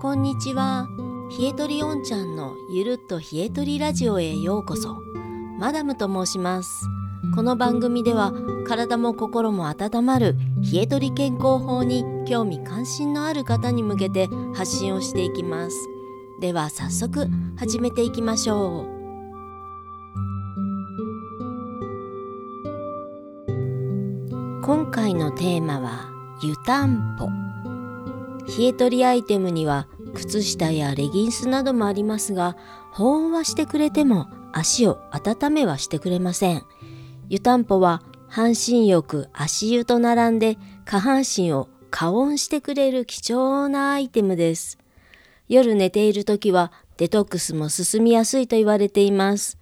こんにちは。冷えとりおんちゃんのゆるっと冷えとりラジオへようこそ。マダムと申します。この番組では体も心も温まる冷えとり健康法に興味関心のある方に向けて発信をしていきます。では早速始めていきましょう。今回のテーマは湯たんぽ。冷え取りアイテムには靴下やレギンスなどもありますが保温はしてくれても足を温めはしてくれません。湯たんぽは半身浴足湯と並んで下半身を加温してくれる貴重なアイテムです。夜寝ている時はデトックスも進みやすいと言われています。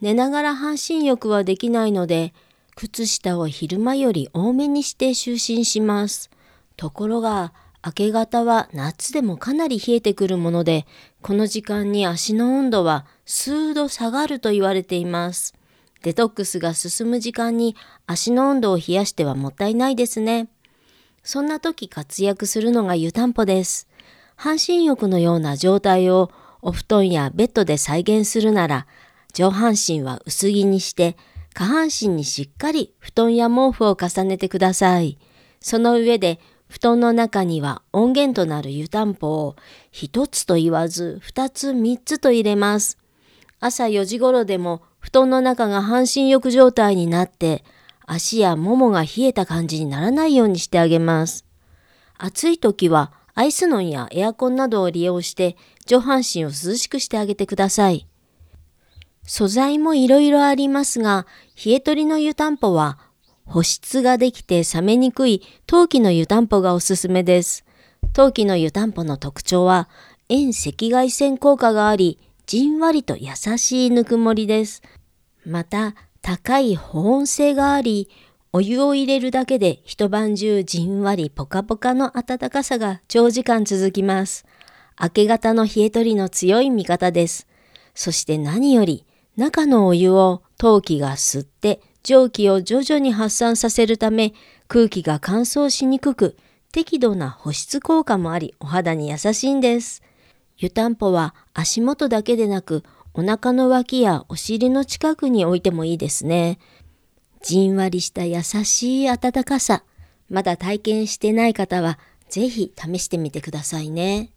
寝ながら半身浴はできないので靴下を昼間より多めにして就寝します。ところが明け方は夏でもかなり冷えてくるもので、この時間に足の温度は数度下がると言われています。デトックスが進む時間に足の温度を冷やしてはもったいないですね。そんな時活躍するのが湯たんぽです。半身浴のような状態をお布団やベッドで再現するなら、上半身は薄着にして、下半身にしっかり布団や毛布を重ねてください。その上で布団の中には音源となる湯たんぽを一つと言わず二つ三つと入れます。朝4時頃でも布団の中が半身浴状態になって足やももが冷えた感じにならないようにしてあげます。暑い時はアイスノンやエアコンなどを利用して上半身を涼しくしてあげてください。素材もいろいろありますが、冷え取りの湯たんぽは保湿ができて冷めにくい陶器の湯たんぽがおすすめです。陶器の湯たんぽの特徴は遠赤外線効果があり、じんわりと優しいぬくもりです。また、高い保温性があり、お湯を入れるだけで一晩中じんわりポカポカの暖かさが長時間続きます。明け方の冷え取りの強い味方です。そして何より中のお湯を陶器が吸って蒸気を徐々に発散させるため空気が乾燥しにくく適度な保湿効果もありお肌に優しいんです。湯たんぽは足元だけでなくお腹の脇やお尻の近くに置いてもいいですね。じんわりした優しい暖かさ、まだ体験してない方はぜひ試してみてくださいね。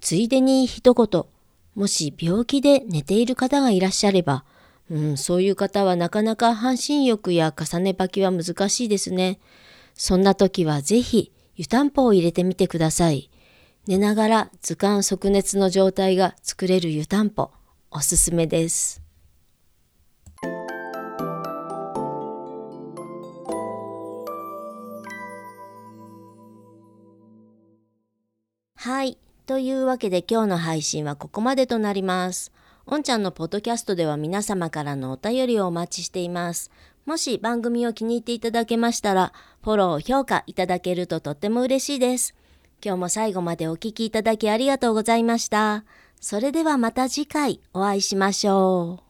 ついでに一言、もし病気で寝ている方がいらっしゃれば、うん、そういう方はなかなか半身浴や重ね履きは難しいですね。そんな時はぜひ湯たんぽを入れてみてください。寝ながら図鑑即熱の状態が作れる湯たんぽ、おすすめです。はい。というわけで今日の配信はここまでとなります。おんちゃんのポッドキャストでは皆様からのお便りをお待ちしています。もし番組を気に入っていただけましたら、フォロー、評価いただけるととっても嬉しいです。今日も最後までお聴きいただきありがとうございました。それではまた次回お会いしましょう。